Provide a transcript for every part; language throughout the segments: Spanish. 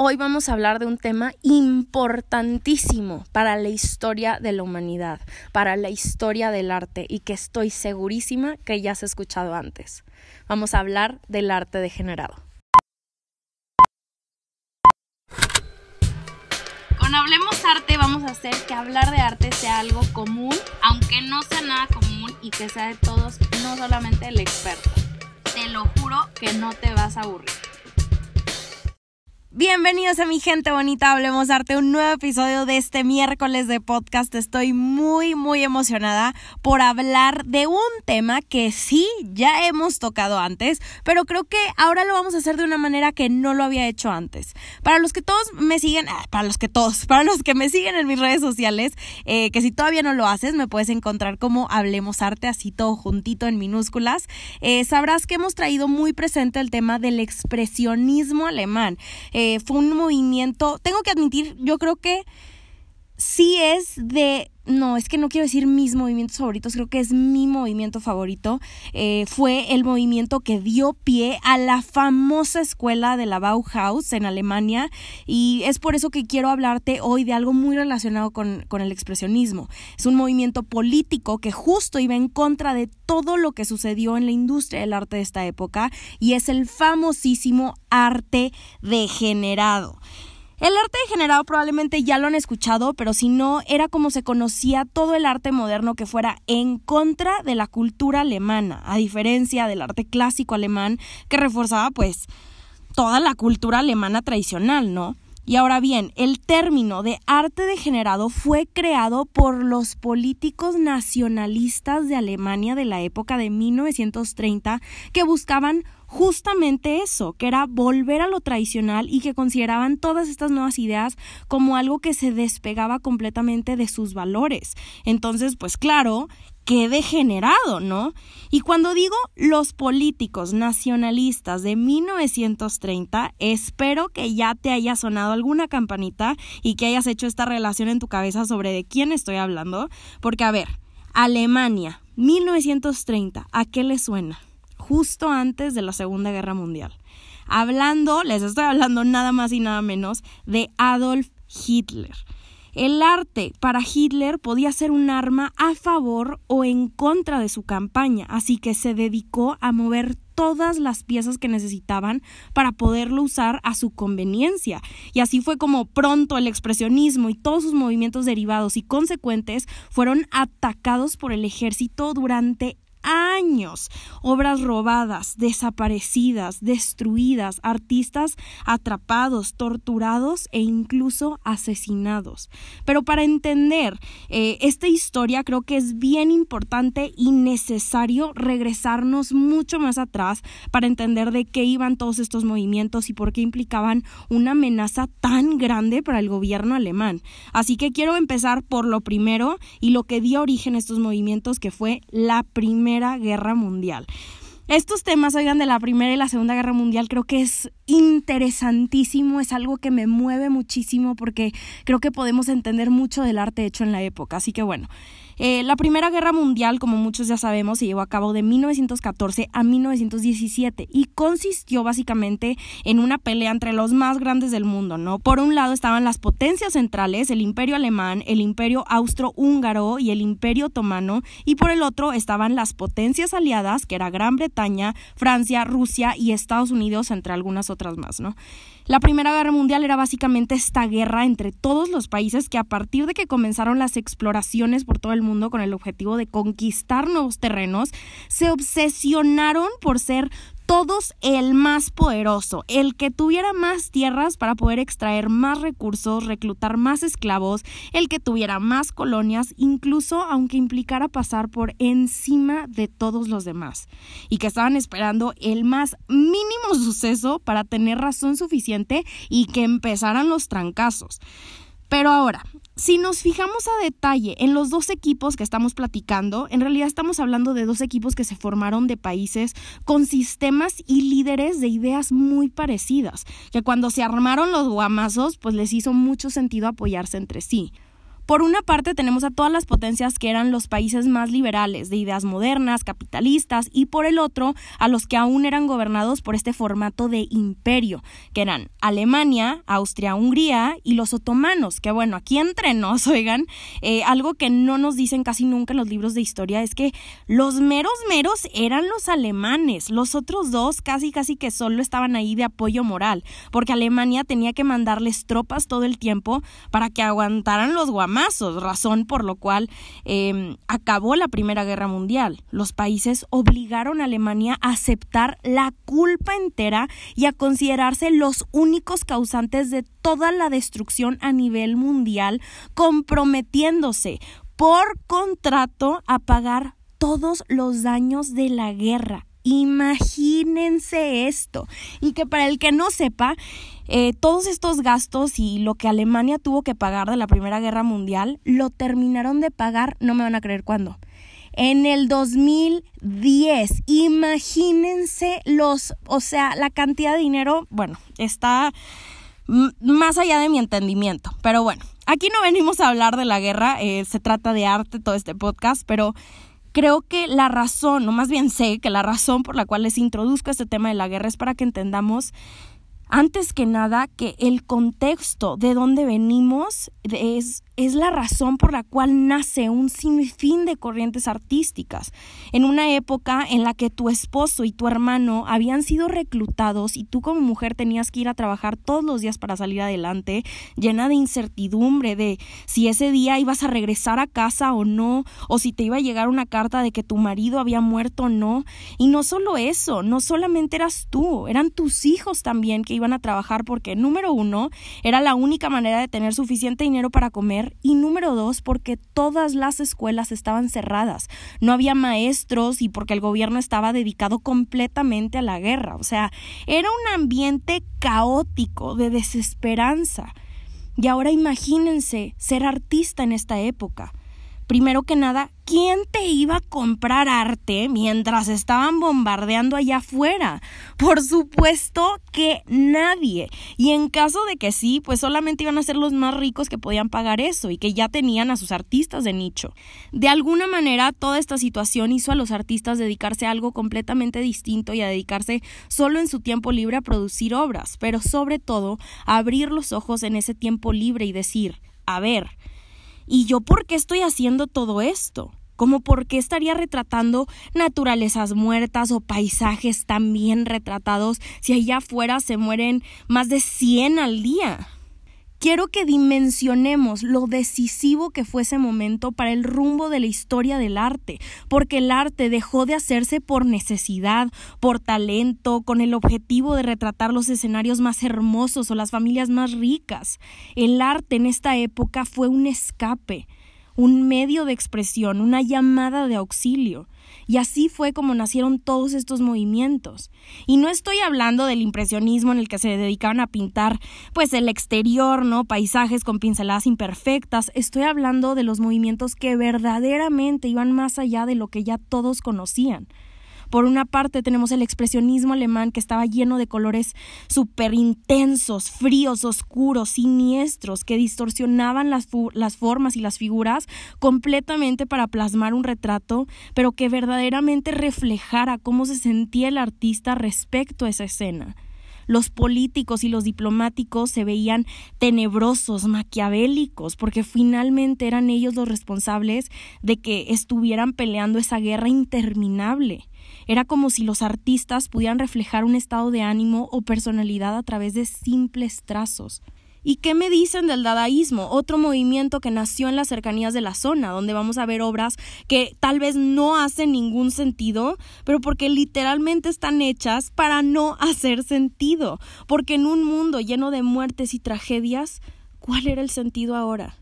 Hoy vamos a hablar de un tema importantísimo para la historia de la humanidad, para la historia del arte y que estoy segurísima que ya has escuchado antes. Vamos a hablar del arte degenerado. Con Hablemos Arte vamos a hacer que hablar de arte sea algo común, aunque no sea nada común y que sea de todos, no solamente el experto. Te lo juro que no te vas a aburrir. Bienvenidos a mi gente bonita, hablemos arte, un nuevo episodio de este miércoles de podcast. Estoy muy, muy emocionada por hablar de un tema que sí, ya hemos tocado antes, pero creo que ahora lo vamos a hacer de una manera que no lo había hecho antes. Para los que todos me siguen, ah, para los que todos, para los que me siguen en mis redes sociales, eh, que si todavía no lo haces, me puedes encontrar como Hablemos Arte, así todo juntito en minúsculas. Eh, sabrás que hemos traído muy presente el tema del expresionismo alemán. Fue un movimiento, tengo que admitir, yo creo que sí es de no, es que no quiero decir mis movimientos favoritos, creo que es mi movimiento favorito. Eh, fue el movimiento que dio pie a la famosa escuela de la Bauhaus en Alemania y es por eso que quiero hablarte hoy de algo muy relacionado con, con el expresionismo. Es un movimiento político que justo iba en contra de todo lo que sucedió en la industria del arte de esta época y es el famosísimo arte degenerado. El arte degenerado probablemente ya lo han escuchado, pero si no, era como se conocía todo el arte moderno que fuera en contra de la cultura alemana, a diferencia del arte clásico alemán que reforzaba pues toda la cultura alemana tradicional, ¿no? Y ahora bien, el término de arte degenerado fue creado por los políticos nacionalistas de Alemania de la época de 1930 que buscaban justamente eso, que era volver a lo tradicional y que consideraban todas estas nuevas ideas como algo que se despegaba completamente de sus valores. Entonces, pues claro, qué degenerado, ¿no? Y cuando digo los políticos nacionalistas de 1930, espero que ya te haya sonado alguna campanita y que hayas hecho esta relación en tu cabeza sobre de quién estoy hablando, porque a ver, Alemania, 1930, ¿a qué le suena? Justo antes de la Segunda Guerra Mundial. Hablando, les estoy hablando nada más y nada menos de Adolf Hitler. El arte para Hitler podía ser un arma a favor o en contra de su campaña, así que se dedicó a mover todas las piezas que necesitaban para poderlo usar a su conveniencia. Y así fue como pronto el expresionismo y todos sus movimientos derivados y consecuentes fueron atacados por el ejército durante años. Obras robadas, desaparecidas, destruidas, artistas atrapados, torturados e incluso asesinados. Pero para entender eh, esta historia creo que es bien importante y necesario regresarnos mucho más atrás para entender de qué iban todos estos movimientos y por qué implicaban una amenaza tan grande para el gobierno alemán. Así que quiero empezar por lo primero y lo que dio origen a estos movimientos que fue la primera Guerra Mundial. Estos temas, oigan, de la Primera y la Segunda Guerra Mundial, creo que es interesantísimo, es algo que me mueve muchísimo porque creo que podemos entender mucho del arte hecho en la época. Así que bueno, eh, la Primera Guerra Mundial, como muchos ya sabemos, se llevó a cabo de 1914 a 1917 y consistió básicamente en una pelea entre los más grandes del mundo, ¿no? Por un lado estaban las potencias centrales, el Imperio Alemán, el Imperio Austro-Húngaro y el Imperio Otomano, y por el otro estaban las potencias aliadas, que era Gran Bretaña, Francia, Rusia y Estados Unidos, entre algunas otras más, ¿no? La Primera Guerra Mundial era básicamente esta guerra entre todos los países que a partir de que comenzaron las exploraciones por todo el mundo con el objetivo de conquistar nuevos terrenos, se obsesionaron por ser todos el más poderoso, el que tuviera más tierras para poder extraer más recursos, reclutar más esclavos, el que tuviera más colonias, incluso aunque implicara pasar por encima de todos los demás, y que estaban esperando el más mínimo suceso para tener razón suficiente y que empezaran los trancazos. Pero ahora, si nos fijamos a detalle en los dos equipos que estamos platicando, en realidad estamos hablando de dos equipos que se formaron de países con sistemas y líderes de ideas muy parecidas, que cuando se armaron los guamazos, pues les hizo mucho sentido apoyarse entre sí. Por una parte tenemos a todas las potencias que eran los países más liberales, de ideas modernas, capitalistas, y por el otro a los que aún eran gobernados por este formato de imperio, que eran Alemania, Austria-Hungría y los otomanos, que bueno, aquí entre nos, oigan, eh, algo que no nos dicen casi nunca en los libros de historia es que los meros meros eran los alemanes, los otros dos casi casi que solo estaban ahí de apoyo moral, porque Alemania tenía que mandarles tropas todo el tiempo para que aguantaran los razón por lo cual em, acabó la Primera Guerra Mundial. Los países obligaron a Alemania a aceptar la culpa entera y a considerarse los únicos causantes de toda la destrucción a nivel mundial, comprometiéndose por contrato a pagar todos los daños de la guerra. Imagínense esto. Y que para el que no sepa, eh, todos estos gastos y lo que Alemania tuvo que pagar de la Primera Guerra Mundial, lo terminaron de pagar, no me van a creer cuándo. En el 2010, imagínense los, o sea, la cantidad de dinero, bueno, está más allá de mi entendimiento. Pero bueno, aquí no venimos a hablar de la guerra, eh, se trata de arte todo este podcast, pero creo que la razón, o más bien sé que la razón por la cual les introduzco este tema de la guerra es para que entendamos antes que nada que el contexto de donde venimos es es la razón por la cual nace un sinfín de corrientes artísticas. En una época en la que tu esposo y tu hermano habían sido reclutados y tú como mujer tenías que ir a trabajar todos los días para salir adelante, llena de incertidumbre de si ese día ibas a regresar a casa o no, o si te iba a llegar una carta de que tu marido había muerto o no. Y no solo eso, no solamente eras tú, eran tus hijos también que iban a trabajar porque, número uno, era la única manera de tener suficiente dinero para comer y número dos porque todas las escuelas estaban cerradas, no había maestros y porque el gobierno estaba dedicado completamente a la guerra, o sea, era un ambiente caótico de desesperanza. Y ahora imagínense ser artista en esta época. Primero que nada, ¿quién te iba a comprar arte mientras estaban bombardeando allá afuera? Por supuesto que nadie. Y en caso de que sí, pues solamente iban a ser los más ricos que podían pagar eso y que ya tenían a sus artistas de nicho. De alguna manera, toda esta situación hizo a los artistas dedicarse a algo completamente distinto y a dedicarse solo en su tiempo libre a producir obras, pero sobre todo a abrir los ojos en ese tiempo libre y decir, a ver, ¿Y yo por qué estoy haciendo todo esto? como por qué estaría retratando naturalezas muertas o paisajes también retratados si allá afuera se mueren más de 100 al día. Quiero que dimensionemos lo decisivo que fue ese momento para el rumbo de la historia del arte, porque el arte dejó de hacerse por necesidad, por talento, con el objetivo de retratar los escenarios más hermosos o las familias más ricas. El arte en esta época fue un escape, un medio de expresión, una llamada de auxilio. Y así fue como nacieron todos estos movimientos. Y no estoy hablando del impresionismo en el que se dedicaban a pintar pues el exterior, ¿no? Paisajes con pinceladas imperfectas. Estoy hablando de los movimientos que verdaderamente iban más allá de lo que ya todos conocían. Por una parte tenemos el expresionismo alemán que estaba lleno de colores súper intensos, fríos, oscuros, siniestros, que distorsionaban las, las formas y las figuras completamente para plasmar un retrato, pero que verdaderamente reflejara cómo se sentía el artista respecto a esa escena los políticos y los diplomáticos se veían tenebrosos, maquiavélicos, porque finalmente eran ellos los responsables de que estuvieran peleando esa guerra interminable. Era como si los artistas pudieran reflejar un estado de ánimo o personalidad a través de simples trazos. ¿Y qué me dicen del dadaísmo? Otro movimiento que nació en las cercanías de la zona, donde vamos a ver obras que tal vez no hacen ningún sentido, pero porque literalmente están hechas para no hacer sentido. Porque en un mundo lleno de muertes y tragedias, ¿cuál era el sentido ahora?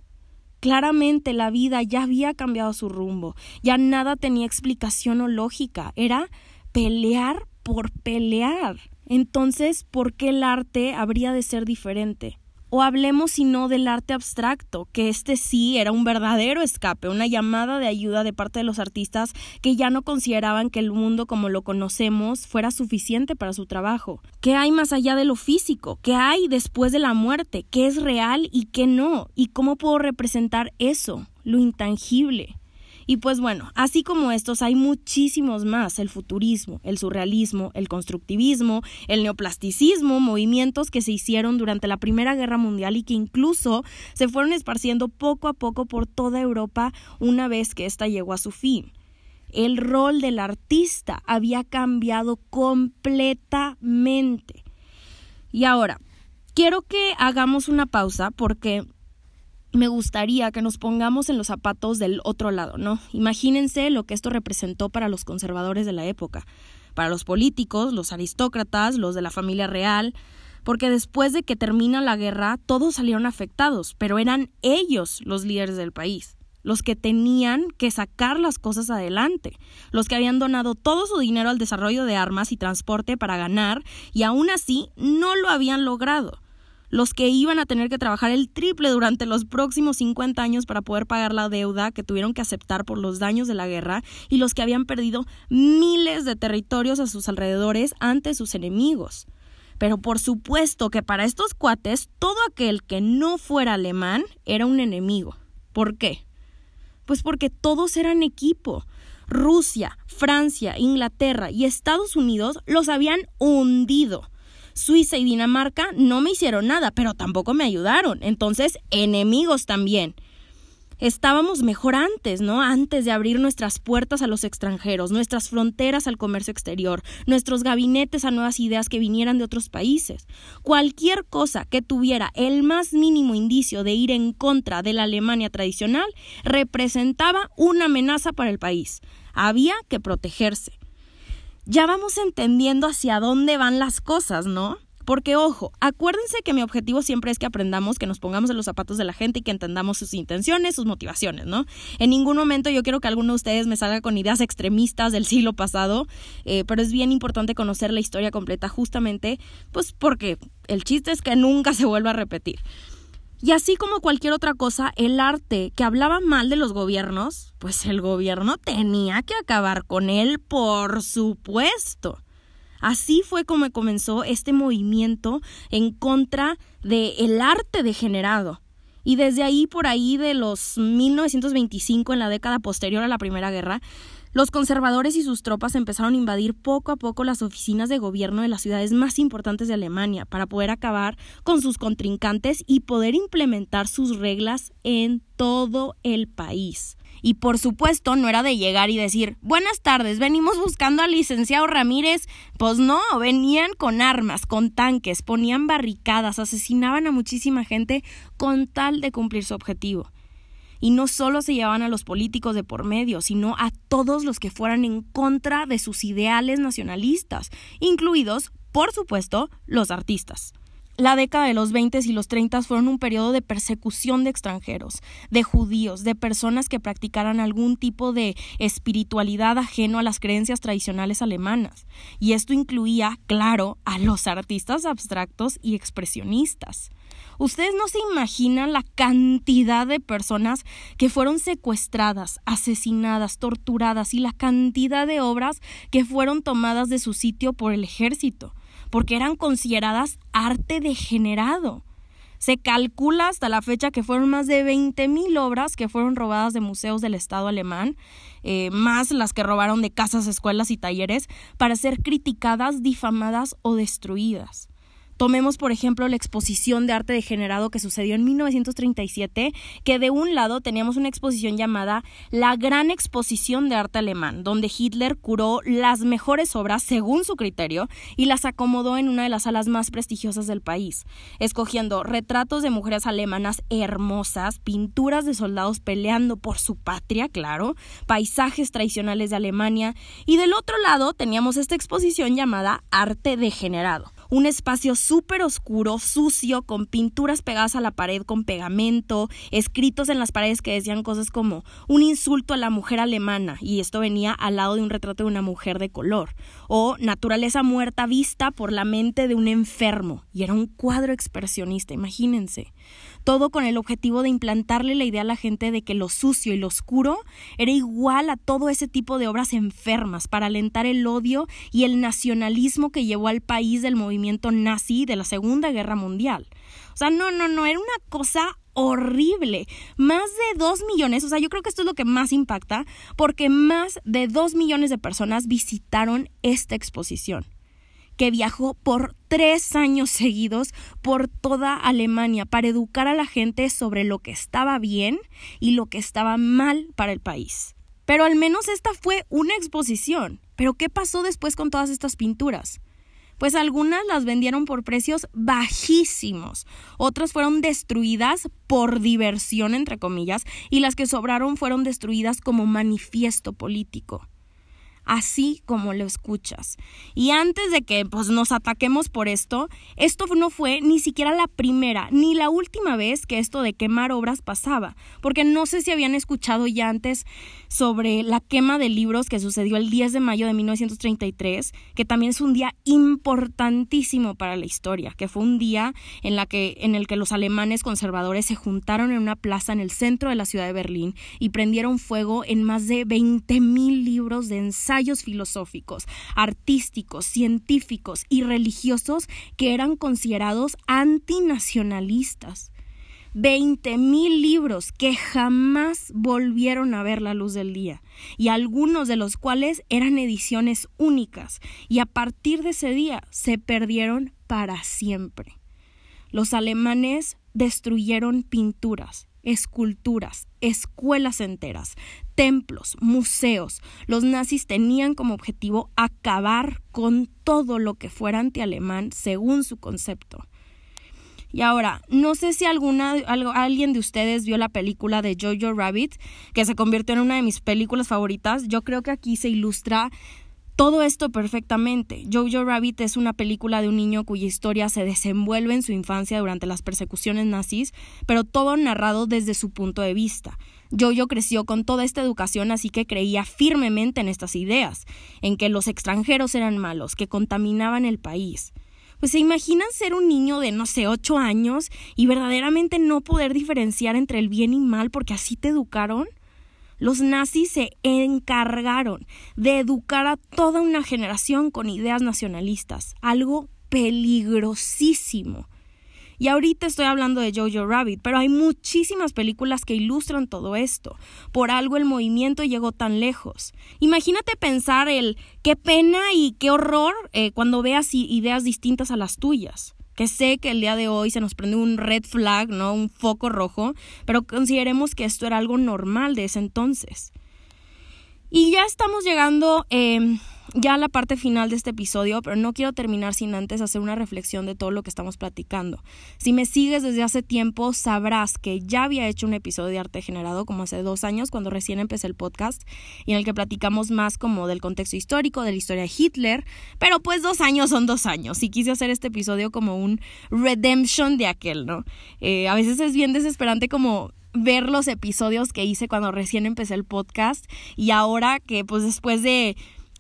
Claramente la vida ya había cambiado su rumbo, ya nada tenía explicación o lógica, era pelear por pelear. Entonces, ¿por qué el arte habría de ser diferente? O hablemos sino del arte abstracto, que este sí era un verdadero escape, una llamada de ayuda de parte de los artistas que ya no consideraban que el mundo como lo conocemos fuera suficiente para su trabajo. ¿Qué hay más allá de lo físico? ¿Qué hay después de la muerte? ¿Qué es real y qué no? ¿Y cómo puedo representar eso, lo intangible? Y pues bueno, así como estos hay muchísimos más, el futurismo, el surrealismo, el constructivismo, el neoplasticismo, movimientos que se hicieron durante la Primera Guerra Mundial y que incluso se fueron esparciendo poco a poco por toda Europa una vez que ésta llegó a su fin. El rol del artista había cambiado completamente. Y ahora, quiero que hagamos una pausa porque me gustaría que nos pongamos en los zapatos del otro lado, ¿no? Imagínense lo que esto representó para los conservadores de la época, para los políticos, los aristócratas, los de la familia real, porque después de que termina la guerra todos salieron afectados, pero eran ellos los líderes del país, los que tenían que sacar las cosas adelante, los que habían donado todo su dinero al desarrollo de armas y transporte para ganar y aún así no lo habían logrado los que iban a tener que trabajar el triple durante los próximos 50 años para poder pagar la deuda que tuvieron que aceptar por los daños de la guerra y los que habían perdido miles de territorios a sus alrededores ante sus enemigos. Pero por supuesto que para estos cuates todo aquel que no fuera alemán era un enemigo. ¿Por qué? Pues porque todos eran equipo. Rusia, Francia, Inglaterra y Estados Unidos los habían hundido Suiza y Dinamarca no me hicieron nada, pero tampoco me ayudaron. Entonces, enemigos también. Estábamos mejor antes, ¿no? Antes de abrir nuestras puertas a los extranjeros, nuestras fronteras al comercio exterior, nuestros gabinetes a nuevas ideas que vinieran de otros países. Cualquier cosa que tuviera el más mínimo indicio de ir en contra de la Alemania tradicional representaba una amenaza para el país. Había que protegerse ya vamos entendiendo hacia dónde van las cosas, ¿no? Porque ojo, acuérdense que mi objetivo siempre es que aprendamos, que nos pongamos en los zapatos de la gente y que entendamos sus intenciones, sus motivaciones, ¿no? En ningún momento yo quiero que alguno de ustedes me salga con ideas extremistas del siglo pasado, eh, pero es bien importante conocer la historia completa justamente, pues porque el chiste es que nunca se vuelva a repetir. Y así como cualquier otra cosa, el arte que hablaba mal de los gobiernos, pues el gobierno tenía que acabar con él, por supuesto. Así fue como comenzó este movimiento en contra del el arte degenerado. Y desde ahí, por ahí de los 1925, en la década posterior a la Primera Guerra, los conservadores y sus tropas empezaron a invadir poco a poco las oficinas de gobierno de las ciudades más importantes de Alemania para poder acabar con sus contrincantes y poder implementar sus reglas en todo el país. Y por supuesto no era de llegar y decir, buenas tardes, venimos buscando al licenciado Ramírez. Pues no, venían con armas, con tanques, ponían barricadas, asesinaban a muchísima gente con tal de cumplir su objetivo. Y no solo se llevaban a los políticos de por medio, sino a todos los que fueran en contra de sus ideales nacionalistas, incluidos, por supuesto, los artistas. La década de los 20 y los 30 fueron un periodo de persecución de extranjeros, de judíos, de personas que practicaran algún tipo de espiritualidad ajeno a las creencias tradicionales alemanas. Y esto incluía, claro, a los artistas abstractos y expresionistas. Ustedes no se imaginan la cantidad de personas que fueron secuestradas, asesinadas, torturadas y la cantidad de obras que fueron tomadas de su sitio por el ejército, porque eran consideradas arte degenerado. Se calcula hasta la fecha que fueron más de 20.000 obras que fueron robadas de museos del Estado alemán, eh, más las que robaron de casas, escuelas y talleres, para ser criticadas, difamadas o destruidas. Tomemos, por ejemplo, la exposición de arte degenerado que sucedió en 1937, que de un lado teníamos una exposición llamada La Gran Exposición de Arte Alemán, donde Hitler curó las mejores obras según su criterio y las acomodó en una de las salas más prestigiosas del país, escogiendo retratos de mujeres alemanas hermosas, pinturas de soldados peleando por su patria, claro, paisajes tradicionales de Alemania, y del otro lado teníamos esta exposición llamada Arte degenerado un espacio súper oscuro, sucio, con pinturas pegadas a la pared con pegamento, escritos en las paredes que decían cosas como un insulto a la mujer alemana, y esto venía al lado de un retrato de una mujer de color, o naturaleza muerta vista por la mente de un enfermo, y era un cuadro expresionista, imagínense todo con el objetivo de implantarle la idea a la gente de que lo sucio y lo oscuro era igual a todo ese tipo de obras enfermas para alentar el odio y el nacionalismo que llevó al país del movimiento nazi de la Segunda Guerra Mundial. O sea, no, no, no, era una cosa horrible. Más de dos millones, o sea, yo creo que esto es lo que más impacta, porque más de dos millones de personas visitaron esta exposición que viajó por tres años seguidos por toda Alemania para educar a la gente sobre lo que estaba bien y lo que estaba mal para el país. Pero al menos esta fue una exposición. Pero ¿qué pasó después con todas estas pinturas? Pues algunas las vendieron por precios bajísimos, otras fueron destruidas por diversión, entre comillas, y las que sobraron fueron destruidas como manifiesto político así como lo escuchas. Y antes de que pues, nos ataquemos por esto, esto no fue ni siquiera la primera ni la última vez que esto de quemar obras pasaba, porque no sé si habían escuchado ya antes sobre la quema de libros que sucedió el 10 de mayo de 1933, que también es un día importantísimo para la historia, que fue un día en, la que, en el que los alemanes conservadores se juntaron en una plaza en el centro de la ciudad de Berlín y prendieron fuego en más de 20.000 libros de ensayo filosóficos, artísticos, científicos y religiosos que eran considerados antinacionalistas. Veinte mil libros que jamás volvieron a ver la luz del día, y algunos de los cuales eran ediciones únicas, y a partir de ese día se perdieron para siempre. Los alemanes destruyeron pinturas, esculturas, escuelas enteras, templos, museos. Los nazis tenían como objetivo acabar con todo lo que fuera antialemán según su concepto. Y ahora, no sé si alguna, alguien de ustedes vio la película de Jojo Rabbit, que se convirtió en una de mis películas favoritas. Yo creo que aquí se ilustra todo esto perfectamente. Jojo Rabbit es una película de un niño cuya historia se desenvuelve en su infancia durante las persecuciones nazis, pero todo narrado desde su punto de vista. Jojo creció con toda esta educación, así que creía firmemente en estas ideas, en que los extranjeros eran malos, que contaminaban el país. Pues se imaginan ser un niño de, no sé, ocho años y verdaderamente no poder diferenciar entre el bien y mal porque así te educaron. Los nazis se encargaron de educar a toda una generación con ideas nacionalistas, algo peligrosísimo. Y ahorita estoy hablando de Jojo Rabbit, pero hay muchísimas películas que ilustran todo esto. Por algo el movimiento llegó tan lejos. Imagínate pensar el qué pena y qué horror eh, cuando veas ideas distintas a las tuyas que sé que el día de hoy se nos prende un red flag, ¿no? Un foco rojo, pero consideremos que esto era algo normal de ese entonces. Y ya estamos llegando eh, ya la parte final de este episodio, pero no quiero terminar sin antes hacer una reflexión de todo lo que estamos platicando. Si me sigues desde hace tiempo, sabrás que ya había hecho un episodio de arte generado como hace dos años, cuando recién empecé el podcast, y en el que platicamos más como del contexto histórico, de la historia de Hitler, pero pues dos años son dos años, y quise hacer este episodio como un redemption de aquel, ¿no? Eh, a veces es bien desesperante como ver los episodios que hice cuando recién empecé el podcast y ahora que pues después de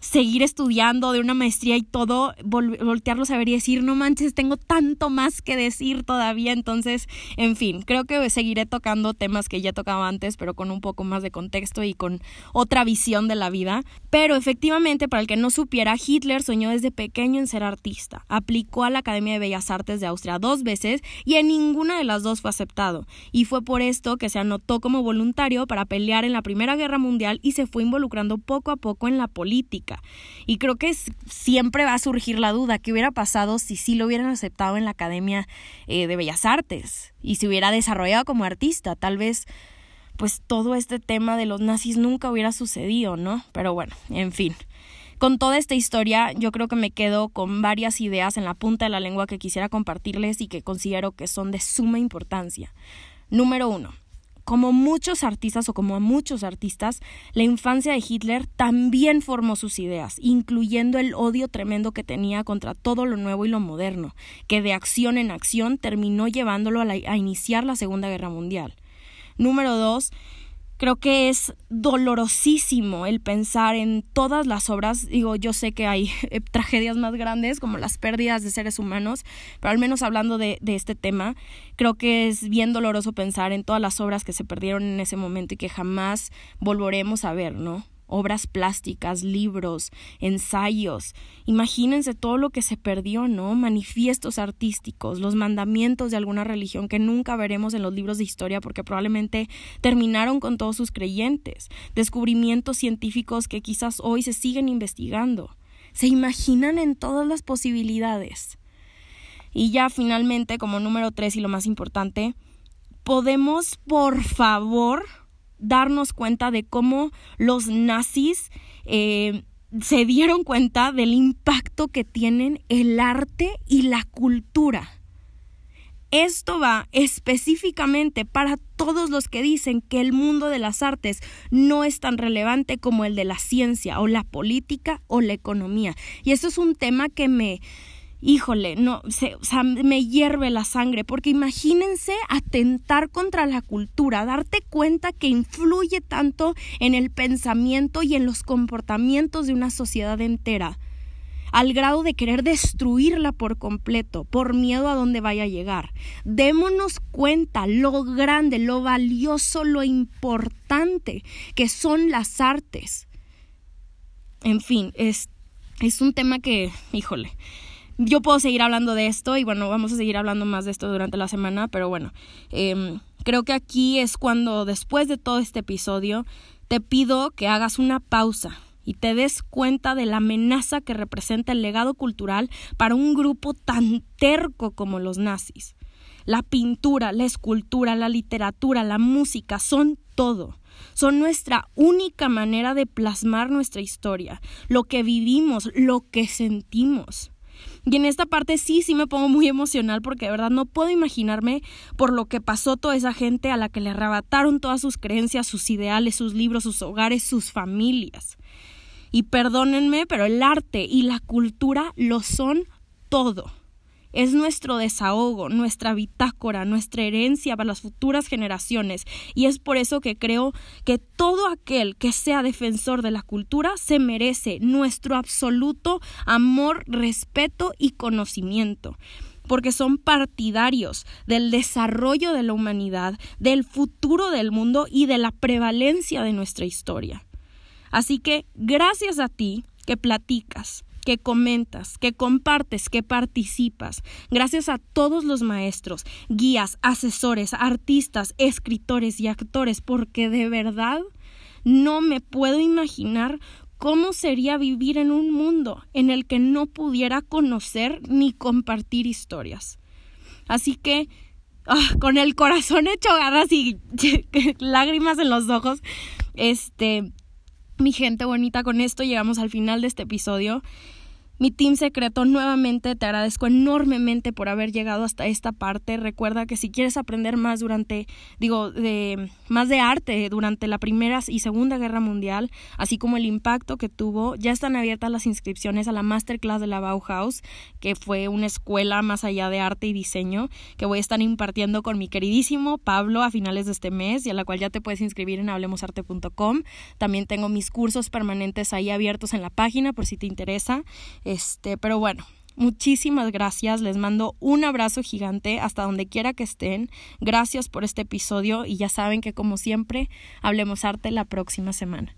seguir estudiando de una maestría y todo, voltearlos a ver y decir, no manches, tengo tanto más que decir todavía. Entonces, en fin, creo que seguiré tocando temas que ya tocaba antes, pero con un poco más de contexto y con otra visión de la vida. Pero efectivamente, para el que no supiera, Hitler soñó desde pequeño en ser artista. Aplicó a la Academia de Bellas Artes de Austria dos veces y en ninguna de las dos fue aceptado. Y fue por esto que se anotó como voluntario para pelear en la Primera Guerra Mundial y se fue involucrando poco a poco en la política. Y creo que siempre va a surgir la duda, ¿qué hubiera pasado si sí lo hubieran aceptado en la Academia eh, de Bellas Artes y se hubiera desarrollado como artista? Tal vez pues todo este tema de los nazis nunca hubiera sucedido, ¿no? Pero bueno, en fin. Con toda esta historia, yo creo que me quedo con varias ideas en la punta de la lengua que quisiera compartirles y que considero que son de suma importancia. Número uno, como muchos artistas o como a muchos artistas, la infancia de Hitler también formó sus ideas, incluyendo el odio tremendo que tenía contra todo lo nuevo y lo moderno, que de acción en acción terminó llevándolo a, a iniciar la Segunda Guerra Mundial. Número dos, Creo que es dolorosísimo el pensar en todas las obras. Digo, yo sé que hay eh, tragedias más grandes como las pérdidas de seres humanos, pero al menos hablando de, de este tema, creo que es bien doloroso pensar en todas las obras que se perdieron en ese momento y que jamás volveremos a ver, ¿no? Obras plásticas, libros, ensayos. Imagínense todo lo que se perdió, ¿no? Manifiestos artísticos, los mandamientos de alguna religión que nunca veremos en los libros de historia porque probablemente terminaron con todos sus creyentes, descubrimientos científicos que quizás hoy se siguen investigando. ¿Se imaginan en todas las posibilidades? Y ya finalmente, como número tres y lo más importante, podemos, por favor, darnos cuenta de cómo los nazis eh, se dieron cuenta del impacto que tienen el arte y la cultura. Esto va específicamente para todos los que dicen que el mundo de las artes no es tan relevante como el de la ciencia o la política o la economía. Y eso es un tema que me, híjole, no, se, o sea, me hierve la sangre, porque imagínense atentar contra la cultura, darte cuenta que influye tanto en el pensamiento y en los comportamientos de una sociedad entera, al grado de querer destruirla por completo, por miedo a dónde vaya a llegar. Démonos cuenta lo grande, lo valioso, lo importante que son las artes. En fin, es, es un tema que, híjole, yo puedo seguir hablando de esto y bueno, vamos a seguir hablando más de esto durante la semana, pero bueno, em, creo que aquí es cuando después de todo este episodio te pido que hagas una pausa y te des cuenta de la amenaza que representa el legado cultural para un grupo tan terco como los nazis. La pintura, la escultura, la literatura, la música son todo. Son nuestra única manera de plasmar nuestra historia, lo que vivimos, lo que sentimos. Y en esta parte sí, sí me pongo muy emocional porque de verdad no puedo imaginarme por lo que pasó toda esa gente a la que le arrebataron todas sus creencias, sus ideales, sus libros, sus hogares, sus familias. Y perdónenme, pero el arte y la cultura lo son todo es nuestro desahogo, nuestra bitácora, nuestra herencia para las futuras generaciones. Y es por eso que creo que todo aquel que sea defensor de la cultura se merece nuestro absoluto amor, respeto y conocimiento porque son partidarios del desarrollo de la humanidad, del futuro del mundo y de la prevalencia de nuestra historia. Así que gracias a ti que platicas, que comentas, que compartes, que participas. Gracias a todos los maestros, guías, asesores, artistas, escritores y actores, porque de verdad no me puedo imaginar cómo sería vivir en un mundo en el que no pudiera conocer ni compartir historias. Así que, ah, con el corazón hecho garras y lágrimas en los ojos, este, mi gente bonita, con esto llegamos al final de este episodio. Mi team secreto, nuevamente te agradezco enormemente por haber llegado hasta esta parte. Recuerda que si quieres aprender más durante, digo, de más de arte durante la Primera y Segunda Guerra Mundial, así como el impacto que tuvo, ya están abiertas las inscripciones a la masterclass de la Bauhaus, que fue una escuela más allá de arte y diseño, que voy a estar impartiendo con mi queridísimo Pablo a finales de este mes y a la cual ya te puedes inscribir en hablemosarte.com. También tengo mis cursos permanentes ahí abiertos en la página por si te interesa. Este, pero bueno, Muchísimas gracias, les mando un abrazo gigante hasta donde quiera que estén. Gracias por este episodio y ya saben que como siempre, hablemos arte la próxima semana.